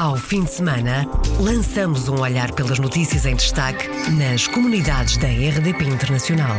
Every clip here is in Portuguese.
Ao fim de semana, lançamos um olhar pelas notícias em destaque nas comunidades da RDP Internacional.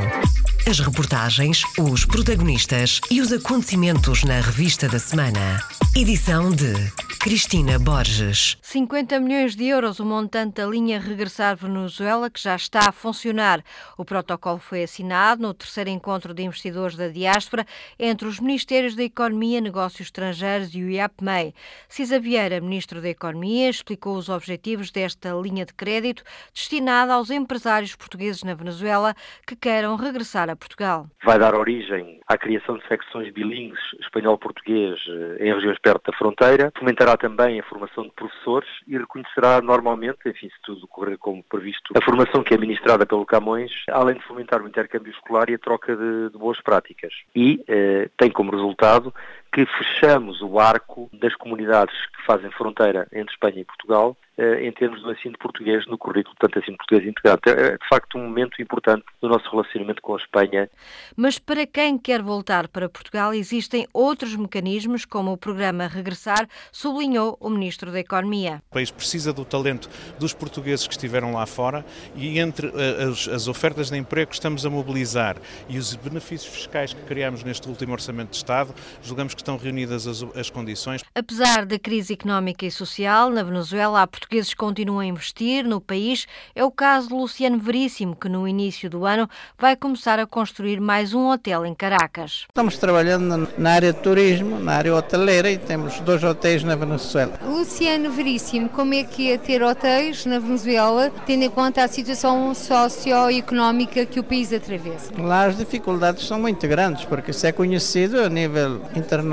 As reportagens, os protagonistas e os acontecimentos na revista da semana. Edição de Cristina Borges. 50 milhões de euros o montante da linha Regressar Venezuela, que já está a funcionar. O protocolo foi assinado no terceiro encontro de investidores da diáspora entre os Ministérios da Economia, Negócios Estrangeiros e o IAPMEI. Cisa Vieira, Ministro da Economia, explicou os objetivos desta linha de crédito destinada aos empresários portugueses na Venezuela que queiram regressar a Portugal. Vai dar origem à criação de secções bilíngues espanhol-português eh, em regiões perto da fronteira, fomentará também a formação de professores e reconhecerá normalmente, enfim, se tudo correr como previsto, a formação que é ministrada pelo Camões, além de fomentar o intercâmbio escolar e a troca de, de boas práticas. E eh, tem como resultado que fechamos o arco das comunidades que fazem fronteira entre Espanha e Portugal eh, em termos do ensino português no currículo, tanto ensino português integrado. É, de facto, um momento importante do nosso relacionamento com a Espanha. Mas para quem quer voltar para Portugal, existem outros mecanismos, como o programa Regressar, sublinhou o Ministro da Economia. O país precisa do talento dos portugueses que estiveram lá fora e entre eh, as, as ofertas de emprego que estamos a mobilizar e os benefícios fiscais que criamos neste último Orçamento de Estado, julgamos que estão reunidas as, as condições. Apesar da crise económica e social, na Venezuela há portugueses continuam a investir no país. É o caso de Luciano Veríssimo, que no início do ano vai começar a construir mais um hotel em Caracas. Estamos trabalhando na área de turismo, na área hoteleira e temos dois hotéis na Venezuela. Luciano Veríssimo, como é que é ter hotéis na Venezuela, tendo em conta a situação socioeconómica que o país atravessa? Lá as dificuldades são muito grandes, porque isso é conhecido a nível internacional,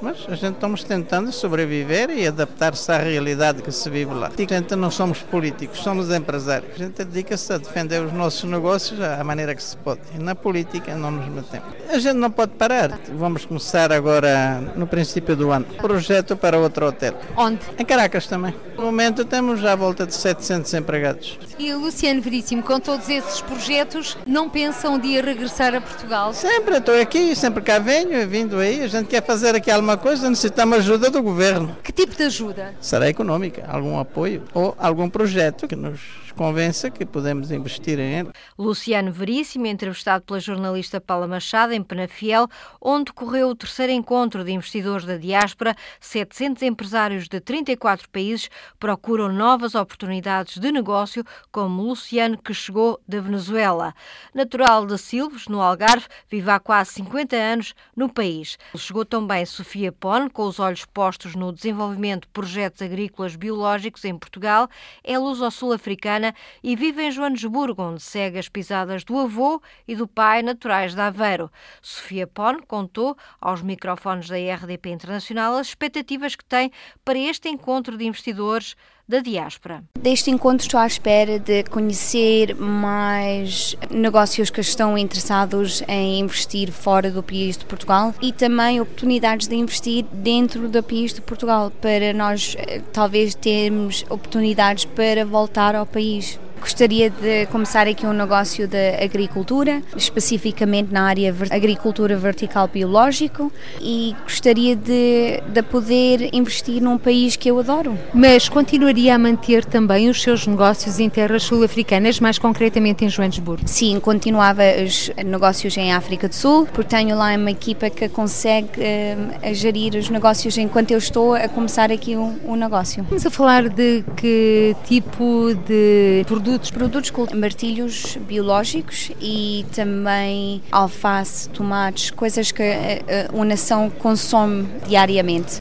mas a gente estamos tentando sobreviver e adaptar-se à realidade que se vive lá. A gente não somos políticos, somos empresários. A gente dedica-se a defender os nossos negócios à maneira que se pode. E na política não nos metemos. A gente não pode parar. Vamos começar agora no princípio do ano. Projeto para outro hotel. Onde? Em Caracas também. No momento temos já à volta de 700 empregados. E Luciano Veríssimo, com todos esses projetos, não pensa um dia regressar a Portugal? Sempre, estou aqui, sempre cá venho, vindo aí. A gente quer fazer aqui alguma coisa, necessitamos ajuda do governo. Que tipo de ajuda? Será econômica, algum apoio ou algum projeto que nos convença que podemos investir em ele. Luciano Veríssimo, entrevistado pela jornalista Paula Machado em Penafiel, onde correu o terceiro encontro de investidores da diáspora, 700 empresários de 34 países procuram novas oportunidades de negócio, como Luciano, que chegou da Venezuela. Natural de Silves, no Algarve, vive há quase 50 anos no país. Chegou também Sofia Pone, com os olhos postos no desenvolvimento de projetos agrícolas biológicos em Portugal, é luso-sul-africana e vive em Joanesburgo, onde segue as pisadas do avô e do pai naturais de Aveiro. Sofia Pone contou aos microfones da RDP Internacional as expectativas que tem para este encontro de investidores da diáspora. Deste encontro estou à espera de conhecer mais negócios que estão interessados em investir fora do país de Portugal e também oportunidades de investir dentro do país de Portugal para nós eh, talvez termos oportunidades para voltar ao país. Gostaria de começar aqui um negócio de agricultura, especificamente na área de agricultura vertical biológico e gostaria de, de poder investir num país que eu adoro. Mas continuaria a manter também os seus negócios em terras sul-africanas, mais concretamente em Joanesburgo? Sim, continuava os negócios em África do Sul, porque tenho lá uma equipa que consegue uh, gerir os negócios enquanto eu estou a começar aqui um, um negócio. Vamos a falar de que tipo de produtos produtos? Produtos com martilhos biológicos e também alface, tomates, coisas que a nação consome diariamente.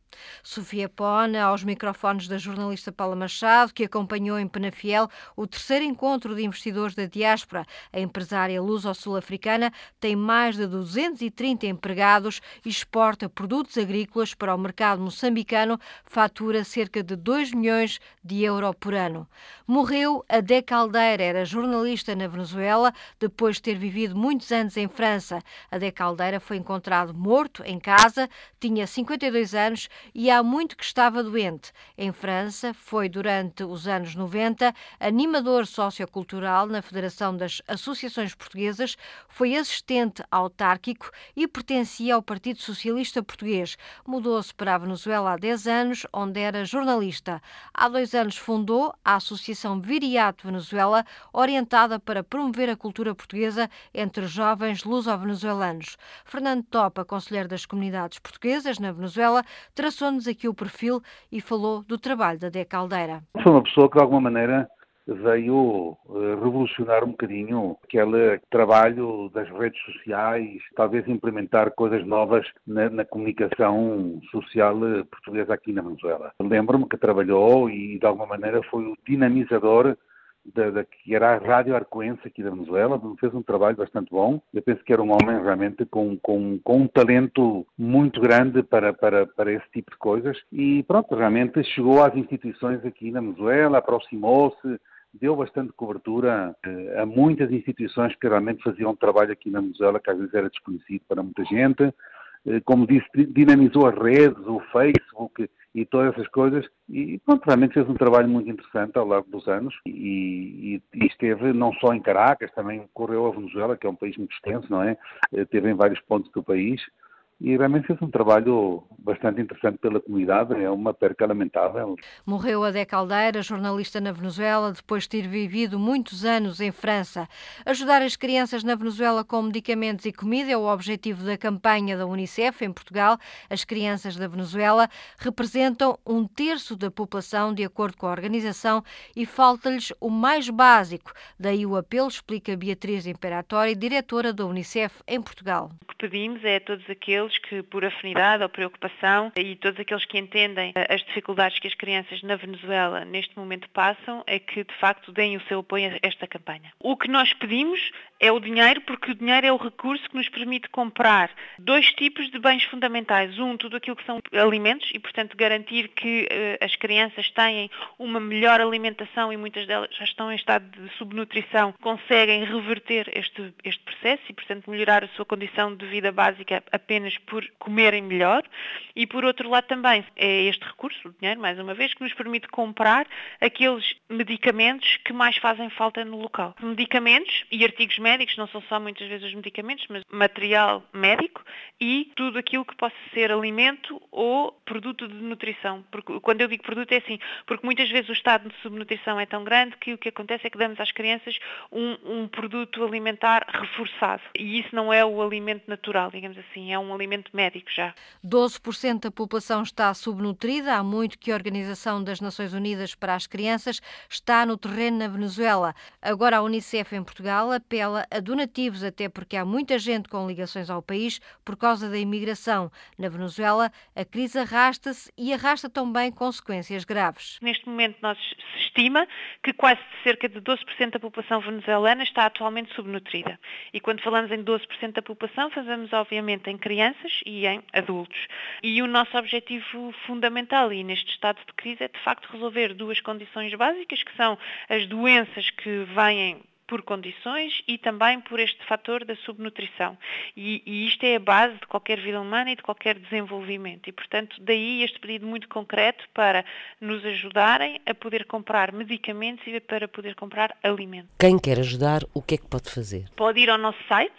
Sofia Pona, aos microfones da jornalista Paula Machado, que acompanhou em Penafiel o terceiro encontro de investidores da diáspora. A empresária luso-sul-africana tem mais de 230 empregados e exporta produtos agrícolas para o mercado moçambicano, fatura cerca de 2 milhões de euros por ano. Morreu Adé Caldeira, era jornalista na Venezuela, depois de ter vivido muitos anos em França. Adé Caldeira foi encontrado morto em casa, tinha 52 anos e há há muito que estava doente. Em França, foi durante os anos 90 animador sociocultural na Federação das Associações Portuguesas, foi assistente autárquico e pertencia ao Partido Socialista Português. Mudou-se para a Venezuela há 10 anos, onde era jornalista. Há dois anos fundou a Associação Viriato Venezuela, orientada para promover a cultura portuguesa entre jovens luso-venezuelanos. Fernando Topa, conselheiro das comunidades portuguesas na Venezuela, traçou-nos aqui o perfil e falou do trabalho da Deca Caldeira. Foi uma pessoa que, de alguma maneira, veio eh, revolucionar um bocadinho aquele trabalho das redes sociais, talvez implementar coisas novas na, na comunicação social eh, portuguesa aqui na Venezuela. Lembro-me que trabalhou e, de alguma maneira, foi o dinamizador da, da, que era a Rádio Arcoense aqui da Venezuela, fez um trabalho bastante bom. Eu penso que era um homem realmente com, com, com um talento muito grande para, para, para esse tipo de coisas e pronto, realmente chegou às instituições aqui na Venezuela, aproximou-se, deu bastante cobertura eh, a muitas instituições que realmente faziam um trabalho aqui na Venezuela que às vezes era desconhecido para muita gente. Eh, como disse, dinamizou as redes, o Facebook e todas essas coisas e pronto, realmente fez um trabalho muito interessante ao longo dos anos e, e, e, esteve não só em Caracas, também correu a Venezuela, que é um país muito extenso, não é? Esteve em vários pontos do país e realmente fez um trabalho bastante interessante pela comunidade, é uma perca lamentável. Morreu Adé Caldeira, jornalista na Venezuela, depois de ter vivido muitos anos em França. Ajudar as crianças na Venezuela com medicamentos e comida é o objetivo da campanha da Unicef em Portugal. As crianças da Venezuela representam um terço da população, de acordo com a organização, e falta-lhes o mais básico. Daí o apelo, explica Beatriz Imperatori, diretora da Unicef em Portugal. O que pedimos é a todos aqueles aqueles que, por afinidade ou preocupação, e todos aqueles que entendem eh, as dificuldades que as crianças na Venezuela neste momento passam, é que de facto deem o seu apoio a esta campanha. O que nós pedimos é o dinheiro, porque o dinheiro é o recurso que nos permite comprar dois tipos de bens fundamentais. Um, tudo aquilo que são alimentos e, portanto, garantir que uh, as crianças têm uma melhor alimentação e muitas delas já estão em estado de subnutrição, conseguem reverter este, este processo e, portanto, melhorar a sua condição de vida básica apenas por comerem melhor. E, por outro lado, também é este recurso, o dinheiro, mais uma vez, que nos permite comprar aqueles medicamentos que mais fazem falta no local. Medicamentos e artigos médicos, não são só muitas vezes os medicamentos, mas material médico e tudo aquilo que possa ser alimento ou produto de nutrição. Porque, quando eu digo produto é assim, porque muitas vezes o estado de subnutrição é tão grande que o que acontece é que damos às crianças um, um produto alimentar reforçado. E isso não é o alimento natural, digamos assim, é um alimento médico já. 12% da população está subnutrida. Há muito que a Organização das Nações Unidas para as Crianças está no terreno na Venezuela. Agora a Unicef em Portugal apela a donativos, até porque há muita gente com ligações ao país por causa da imigração. Na Venezuela, a crise arrasta-se e arrasta também consequências graves. Neste momento, nós se estima que quase cerca de 12% da população venezuelana está atualmente subnutrida. E quando falamos em 12% da população, fazemos obviamente em crianças e em adultos. E o nosso objetivo fundamental e neste estado de crise é de facto resolver duas condições básicas, que são as doenças que vêm por condições e também por este fator da subnutrição. E, e, isto é a base de qualquer vida humana e de qualquer desenvolvimento. E, portanto, daí este pedido muito concreto para nos ajudarem a poder comprar medicamentos e para poder comprar alimentos. Quem quer ajudar, o que é que pode fazer? Pode ir ao nosso site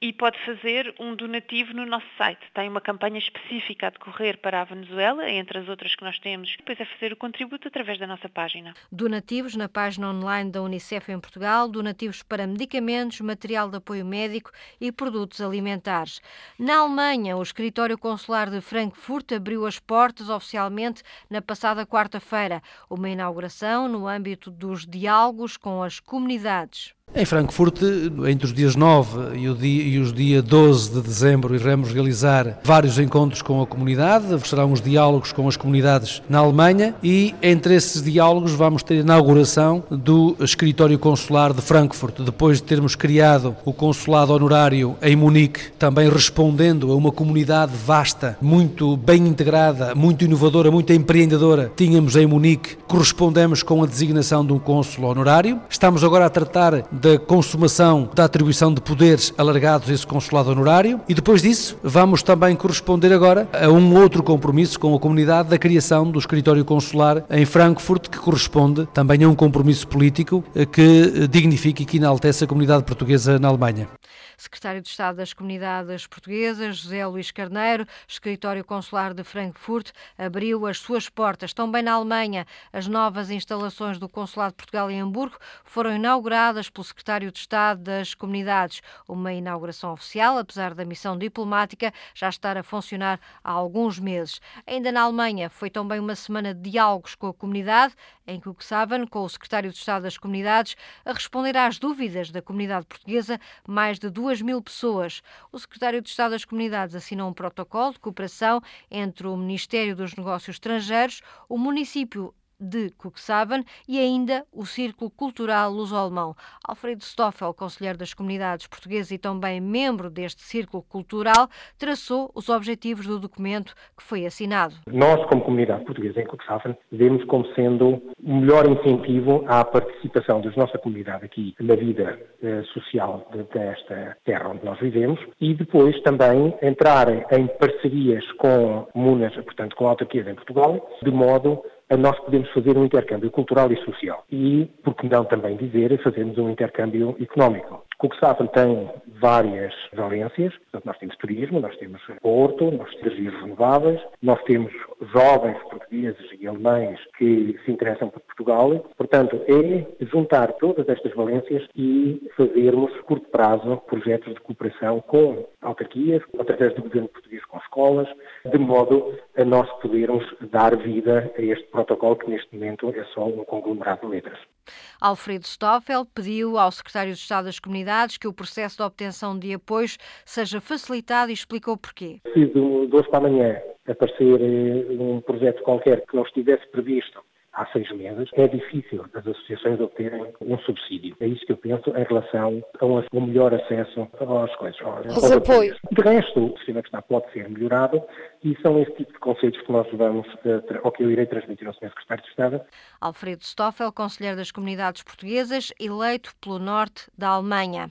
e pode fazer um donativo no nosso site. Tem uma campanha específica a decorrer para a Venezuela, entre as outras que nós temos, depois é fazer o contributo através da nossa página. Donativos na página online da Unicef em Portugal, donativos para medicamentos, material de apoio médico e produtos alimentares. Na Alemanha, o escritório consular de Frankfurt abriu as portas oficialmente na passada quarta-feira, uma inauguração no âmbito dos diálogos com as comunidades. Em Frankfurt, entre os dias 9 e, dia, e, os dias 12 de dezembro, iremos realizar vários encontros com a comunidade, serão uns diálogos com as comunidades na Alemanha e entre esses diálogos vamos ter a inauguração do escritório consular de Frankfurt, depois de termos criado o consulado honorário em Munique, também respondendo a uma comunidade vasta, muito bem integrada, muito inovadora, muito empreendedora, tínhamos em Munique, correspondemos com a designação de um cônsul honorário. Estamos agora a tratar da consumação da atribuição de poderes alargados a esse consulado honorário e depois disso vamos também corresponder agora a um outro compromisso com a comunidade da criação do escritório consular em Frankfurt, que corresponde também a um compromisso político que dignifique e que enaltece a comunidade portuguesa na Alemanha. Secretário de Estado das Comunidades Portuguesas, José Luís Carneiro, Escritório Consular de Frankfurt, abriu as suas portas. Também na Alemanha, as novas instalações do Consulado de Portugal em Hamburgo foram inauguradas pelo Secretário de Estado das Comunidades. Uma inauguração oficial, apesar da missão diplomática já estar a funcionar há alguns meses. Ainda na Alemanha, foi também uma semana de diálogos com a comunidade, em Cuxhaven, com o Secretário de Estado das Comunidades, a responder às dúvidas da comunidade portuguesa, mais de duas 2 mil pessoas. O secretário de Estado das Comunidades assinou um protocolo de cooperação entre o Ministério dos Negócios Estrangeiros, o município de Cuxhaven e ainda o Círculo Cultural Luso-Alemão. Alfredo Stoffel, conselheiro das comunidades portuguesas e também membro deste Círculo Cultural, traçou os objetivos do documento que foi assinado. Nós, como comunidade portuguesa em Cuxhaven, vemos como sendo o melhor incentivo à participação da nossa comunidade aqui na vida eh, social desta terra onde nós vivemos e depois também entrar em parcerias com munas, portanto com autarquias em Portugal, de modo nós podemos fazer um intercâmbio cultural e social. E, por que não também dizer, fazermos um intercâmbio económico. Cuxhaven tem várias valências, portanto, nós temos turismo, nós temos porto, nós temos energias renováveis, nós temos jovens portugueses e alemães que se interessam por Portugal. Portanto, é juntar todas estas valências e fazermos, curto prazo, projetos de cooperação com autarquias, através do governo português com escolas, de modo a nós podermos dar vida a este protocolo que neste momento é só um conglomerado de letras. Alfredo Stoffel pediu ao secretário de Estado das Comunidades que o processo de obtenção de apoios seja facilitado e explicou porquê. Se de hoje para amanhã aparecer eh, um projeto qualquer que não estivesse previsto há seis meses, é difícil as associações obterem um subsídio. É isso que eu penso em relação a um melhor acesso às coisas. Aos, apoios. De resto, o sistema que está pode ser melhorado e são esse tipo de conceitos que nós vamos, uh, ou que eu irei transmitir ao Sr. Secretário de Estado. Alfredo Stoffel, Conselheiro das Comunidades Portuguesas, eleito pelo Norte da Alemanha.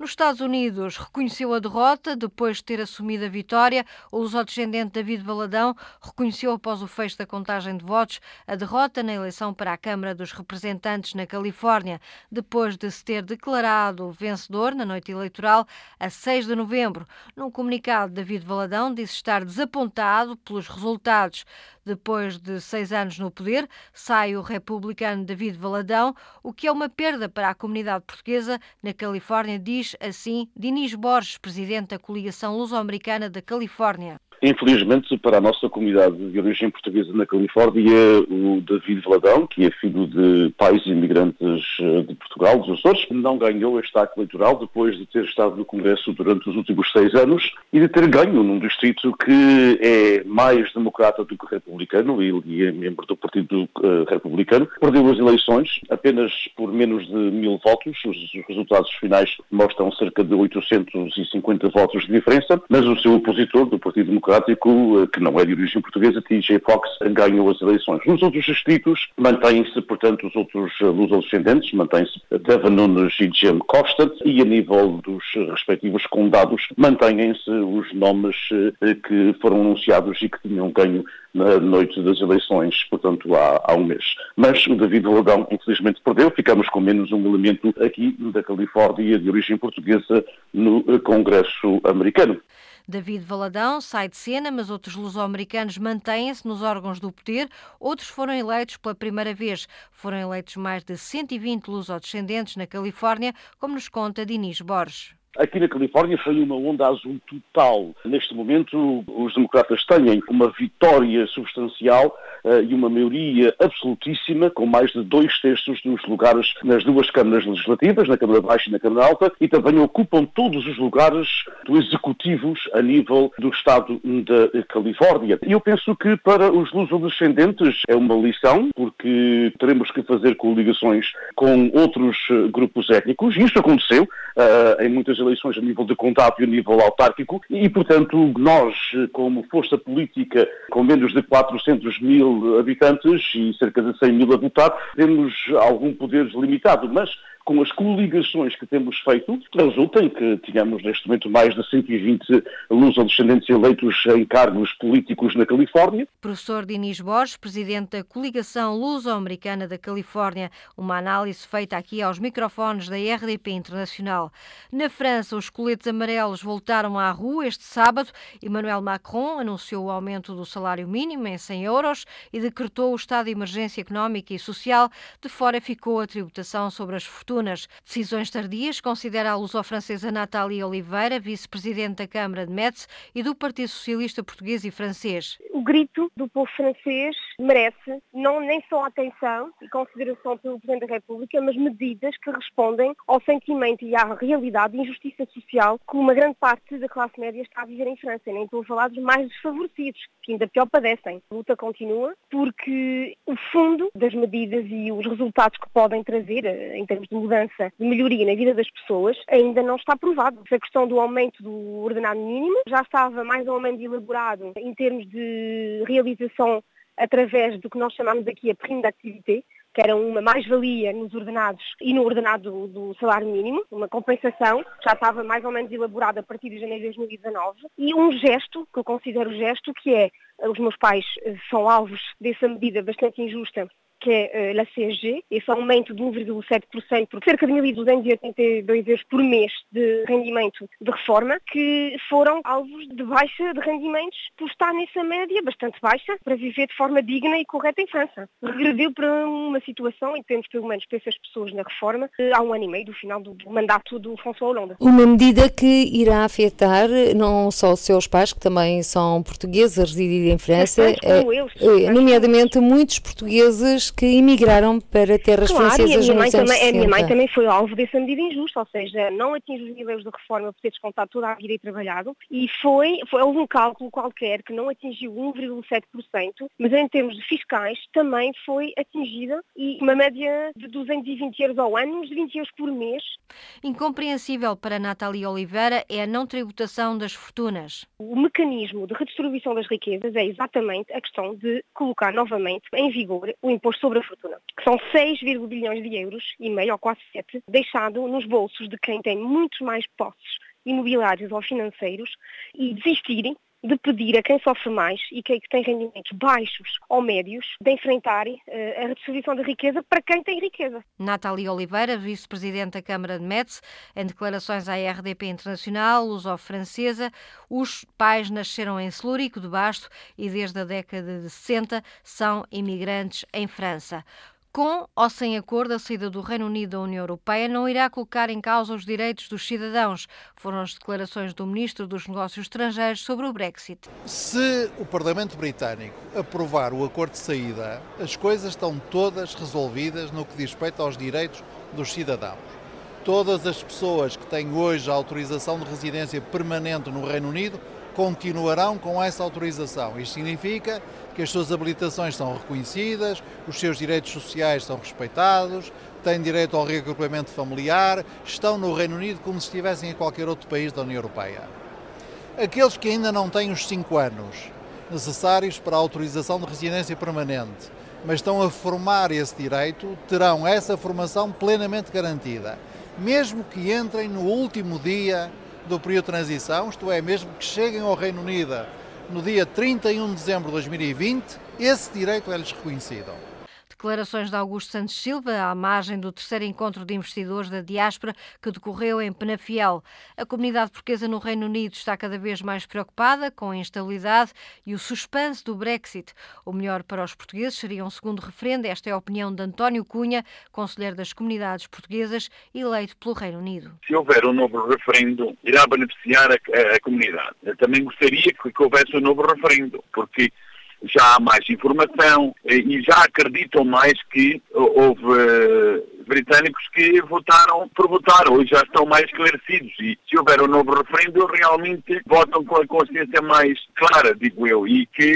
Nos Estados Unidos, reconheceu a derrota depois de ter assumido a vitória. O luso-descendente David Valadão reconheceu após o fecho da contagem de votos a derrota na eleição para a Câmara dos Representantes na Califórnia, depois de se ter declarado vencedor na noite eleitoral a 6 de novembro. Num comunicado, David Valadão disse estar desapontado pelos resultados. Depois de seis anos no poder, sai o republicano David Valadão, o que é uma perda para a comunidade portuguesa na Califórnia, diz assim Dinis Borges, presidente da coligação luso-americana da Califórnia. Infelizmente, para a nossa comunidade de origem portuguesa na Califórnia, o David Valadão, que é filho de pais imigrantes eh, de Portugal, dos Açores, não ganhou este ato eleitoral depois de ter estado no Congresso durante os últimos seis anos e de ter ganho num distrito que é mais democrata do que republicano, ele é membro do Partido uh, Republicano. Perdeu as eleições apenas por menos de mil votos. Os, os resultados finais mostram cerca de 850 votos de diferença, mas o seu opositor do Partido Democrático Democrático, eh, que não é de origem portuguesa, TJ Fox, ganhou as eleições. Nos outros distritos mantêm-se, portanto, os outros eh, luso-descendentes, mantém-se Devon Nunes e Jim Costa, e a nível dos respectivos condados mantêm-se os nomes eh, que foram anunciados e que tinham ganho na noite das eleições, portanto, há, há um mês. Mas o David Valadão, infelizmente, perdeu. Ficamos com menos um elemento aqui da Califórnia de origem portuguesa no Congresso americano. David Valadão sai de cena, mas outros luso-americanos mantêm-se nos órgãos do poder. Outros foram eleitos pela primeira vez. Foram eleitos mais de 120 luso-descendentes na Califórnia, como nos conta Dinis Borges. Aqui na Califórnia foi uma onda azul total. Neste momento, os democratas têm uma vitória substancial e uma maioria absolutíssima, com mais de dois terços dos lugares nas duas câmaras legislativas, na Câmara Baixa e na Câmara Alta, e também ocupam todos os lugares do executivos a nível do Estado da Califórnia. E eu penso que para os luso-descendentes é uma lição, porque teremos que fazer coligações com outros eh, grupos étnicos, e isso aconteceu uh, em muitas eleições a nível de contato e a nível autárquico e, portanto, nós, como força política com menos de 400 mil habitantes e cerca de 100 mil a votar, temos algum poder limitado, mas com as coligações que temos feito, resulta em que tínhamos neste momento mais de 120 luso-descendentes eleitos em cargos políticos na Califórnia. Professor Dinis Borges, presidente da Coligação Luso-Americana da Califórnia, uma análise feita aqui aos microfones da RDP Internacional. Na França, os coletes amarelos voltaram à rua este sábado. Emmanuel Macron anunciou o aumento do salário mínimo em 100 euros e decretou o estado de emergência económica e social. De fora ficou a tributação sobre as fortunas. Decisões tardias, considera a luso-francesa Nathalie Oliveira, vice-presidente da Câmara de Metz e do Partido Socialista Português e Francês. O grito do povo francês merece não nem só atenção e consideração pelo Presidente da República, mas medidas que respondem ao sentimento e à realidade de injustiça social que uma grande parte da classe média está a viver em França. Nem estou a falar dos mais desfavorecidos, que ainda pior padecem. A luta continua porque o fundo das medidas e os resultados que podem trazer eh, em termos de mudança, de melhoria na vida das pessoas, ainda não está provado. A questão do aumento do ordenado mínimo já estava mais ou menos elaborado em termos de realização através do que nós chamamos aqui a prima d'activité, que era uma mais-valia nos ordenados e no ordenado do salário mínimo, uma compensação, já estava mais ou menos elaborada a partir de janeiro de 2019, e um gesto, que eu considero gesto, que é, os meus pais são alvos dessa medida bastante injusta que é uh, a CSG, esse aumento de 1,7% por cerca de 1.282 euros por mês de rendimento de reforma, que foram alvos de baixa de rendimentos por estar nessa média bastante baixa para viver de forma digna e correta em França. Regrediu para uma situação, em termos pelo menos para essas pessoas na reforma, eh, há um ano e meio do final do mandato do François Hollande. Uma medida que irá afetar não só os seus pais, que também são portugueses a residir em França, é, nomeadamente muitos portugueses que emigraram para terras claro, francesas e a minha, mãe também, a minha mãe também foi alvo dessa medida injusta, ou seja, não atinge os níveis de reforma por ter descontado toda a vida e trabalhado, e foi, foi um cálculo qualquer que não atingiu 1,7%, mas em termos de fiscais também foi atingida e uma média de 220 euros ao ano, uns 20 euros por mês. Incompreensível para Natália Oliveira é a não tributação das fortunas. O mecanismo de redistribuição das riquezas é exatamente a questão de colocar novamente em vigor o imposto sobre a fortuna, que são 6, bilhões de euros e meio, ou quase 7, deixado nos bolsos de quem tem muitos mais posses imobiliários ou financeiros e desistirem de pedir a quem sofre mais e quem tem rendimentos baixos ou médios de enfrentar uh, a redistribuição da riqueza para quem tem riqueza. Natália Oliveira, vice-presidente da Câmara de Metz, em declarações à RDP Internacional, luso-francesa, os pais nasceram em Celurico de Basto e desde a década de 60 são imigrantes em França. Com ou sem acordo, a saída do Reino Unido da União Europeia não irá colocar em causa os direitos dos cidadãos. Foram as declarações do Ministro dos Negócios Estrangeiros sobre o Brexit. Se o Parlamento Britânico aprovar o acordo de saída, as coisas estão todas resolvidas no que diz respeito aos direitos dos cidadãos. Todas as pessoas que têm hoje a autorização de residência permanente no Reino Unido continuarão com essa autorização. Isto significa que as suas habilitações são reconhecidas, os seus direitos sociais são respeitados, têm direito ao reagrupamento familiar, estão no Reino Unido como se estivessem em qualquer outro país da União Europeia. Aqueles que ainda não têm os 5 anos necessários para a autorização de residência permanente, mas estão a formar esse direito, terão essa formação plenamente garantida, mesmo que entrem no último dia do período de transição, isto é, mesmo que cheguem ao Reino Unido no dia 31 de dezembro de 2020, esse direito é-lhes reconhecido. Declarações de Augusto Santos Silva à margem do terceiro encontro de investidores da diáspora que decorreu em Penafiel. A comunidade portuguesa no Reino Unido está cada vez mais preocupada com a instabilidade e o suspense do Brexit. O melhor para os portugueses seria um segundo referendo. Esta é a opinião de António Cunha, conselheiro das comunidades portuguesas, eleito pelo Reino Unido. Se houver um novo referendo, irá beneficiar a, a, a comunidade. Eu também gostaria que, que houvesse um novo referendo, porque já há mais informação e já acreditam mais que houve eh, britânicos que votaram por votar, hoje já estão mais esclarecidos e se houver um novo referendo realmente votam com a consciência mais clara, digo eu, e que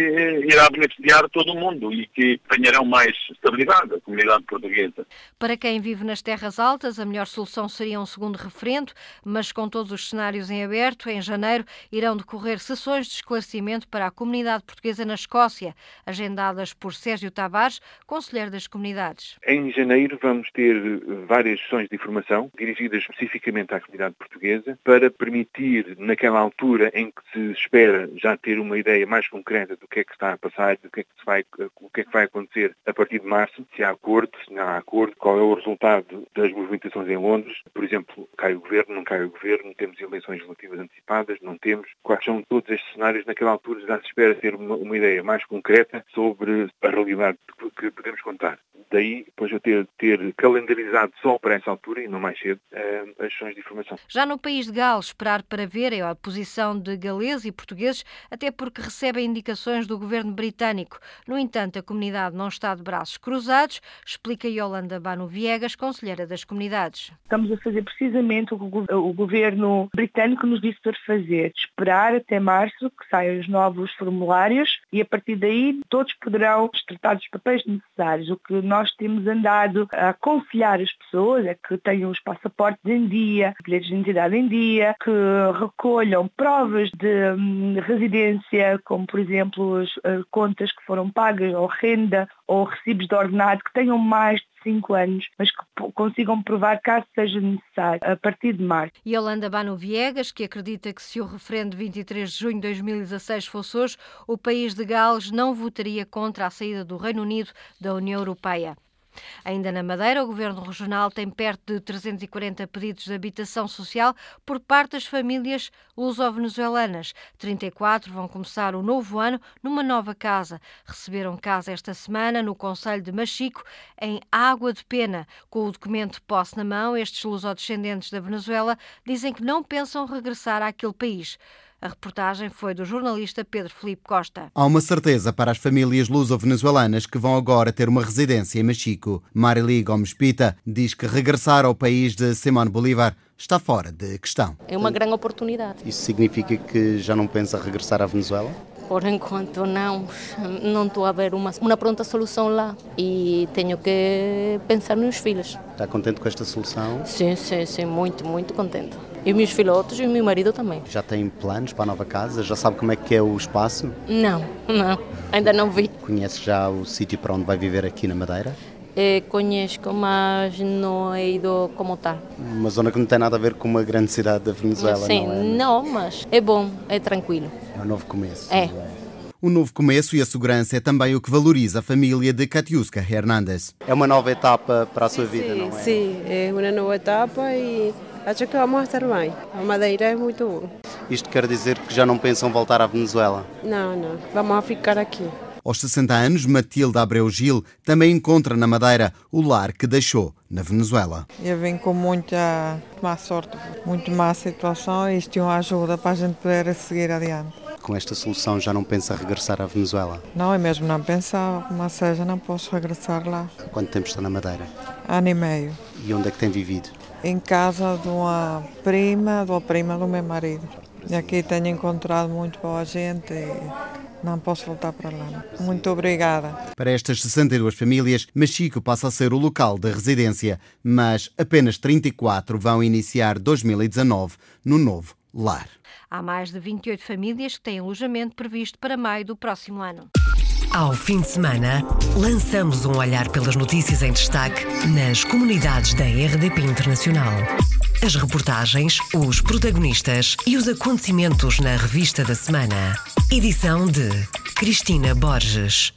irá beneficiar todo o mundo e que ganharão mais estabilidade a comunidade portuguesa. Para quem vive nas terras altas, a melhor solução seria um segundo referendo, mas com todos os cenários em aberto, em janeiro irão decorrer sessões de esclarecimento para a comunidade portuguesa na Escócia, agendadas por Sérgio Tavares, conselheiro das comunidades. Em janeiro vamos ter ter várias sessões de informação dirigidas especificamente à comunidade portuguesa para permitir, naquela altura em que se espera já ter uma ideia mais concreta do que é que está a passar, do que é que, se vai, o que, é que vai acontecer a partir de março, se há acordo, se não há acordo, qual é o resultado das movimentações em Londres, por exemplo, cai o governo, não cai o governo, temos eleições relativas antecipadas, não temos, quais são todos estes cenários, naquela altura já se espera ter uma, uma ideia mais concreta sobre a realidade que podemos contar. Daí, depois eu ter, ter calendarizado só para essa altura e não mais cedo eh, as sessões de informação. Já no país de Gales, esperar para ver é a posição de galeses e portugueses, até porque recebem indicações do governo britânico. No entanto, a comunidade não está de braços cruzados, explica Yolanda Bano Viegas, conselheira das comunidades. Estamos a fazer precisamente o que o governo britânico nos disse para fazer, esperar até março que saiam os novos formulários e a partir daí todos poderão tratar dos papéis necessários. O que nós temos andado a aconselhar as pessoas é que tenham os passaportes em dia, bilhetes de identidade em dia, que recolham provas de hum, residência, como por exemplo as uh, contas que foram pagas, ou renda, ou recibos de ordenado, que tenham mais de 5 anos, mas que consigam provar caso seja necessário, a partir de março. Holanda Bano Viegas, que acredita que se o referendo de 23 de junho de 2016 fosse hoje, o país de Gales não votaria contra a saída do Reino Unido da União Europeia. Ainda na Madeira, o Governo Regional tem perto de 340 pedidos de habitação social por parte das famílias luso-venezuelanas. 34 vão começar o novo ano numa nova casa. Receberam casa esta semana no Conselho de Machico, em Água de Pena. Com o documento de posse na mão, estes lusodescendentes da Venezuela dizem que não pensam regressar àquele país. A reportagem foi do jornalista Pedro Felipe Costa. Há uma certeza para as famílias luso-venezuelanas que vão agora ter uma residência em Machico. Marili Gomes Pita diz que regressar ao país de Simón Bolívar está fora de questão. É uma grande oportunidade. Isso significa que já não pensa regressar à Venezuela? Por enquanto não, não estou a ver uma, uma pronta solução lá e tenho que pensar nos filhos. Está contente com esta solução? Sim, sim, sim, muito, muito contente. E meus filhotos e o meu marido também. Já tem planos para a nova casa? Já sabe como é que é o espaço? Não, não, ainda não vi. Conhece já o sítio para onde vai viver aqui na Madeira? É, conheço, mas não he ido como está. Uma zona que não tem nada a ver com uma grande cidade da Venezuela, Sim, não é? não, mas é bom, é tranquilo. É um novo começo. É. O novo começo e a segurança é também o que valoriza a família de Katiuska Hernández. É uma nova etapa para a sua vida, não é? Sim, é uma nova etapa e acho que vamos estar bem. A Madeira é muito bom. Isto quer dizer que já não pensam voltar à Venezuela? Não, não, vamos ficar aqui. Aos 60 anos, Matilde Abreu Gil também encontra na Madeira o lar que deixou na Venezuela. Eu venho com muita má sorte, muito má situação e isto é uma ajuda para a gente poder seguir adiante. Com esta solução já não pensa regressar à Venezuela? Não, é mesmo não pensava, mas seja, não posso regressar lá. Quanto tempo está na Madeira? Ano e meio. E onde é que tem vivido? Em casa de uma prima, de uma prima do meu marido. E aqui tenho encontrado muito boa gente e não posso voltar para lá. Muito obrigada. Para estas 62 famílias, Machico passa a ser o local da residência, mas apenas 34 vão iniciar 2019 no novo lar. Há mais de 28 famílias que têm alojamento previsto para maio do próximo ano. Ao fim de semana, lançamos um olhar pelas notícias em destaque nas comunidades da RDP Internacional. As reportagens, os protagonistas e os acontecimentos na revista da semana. Edição de Cristina Borges.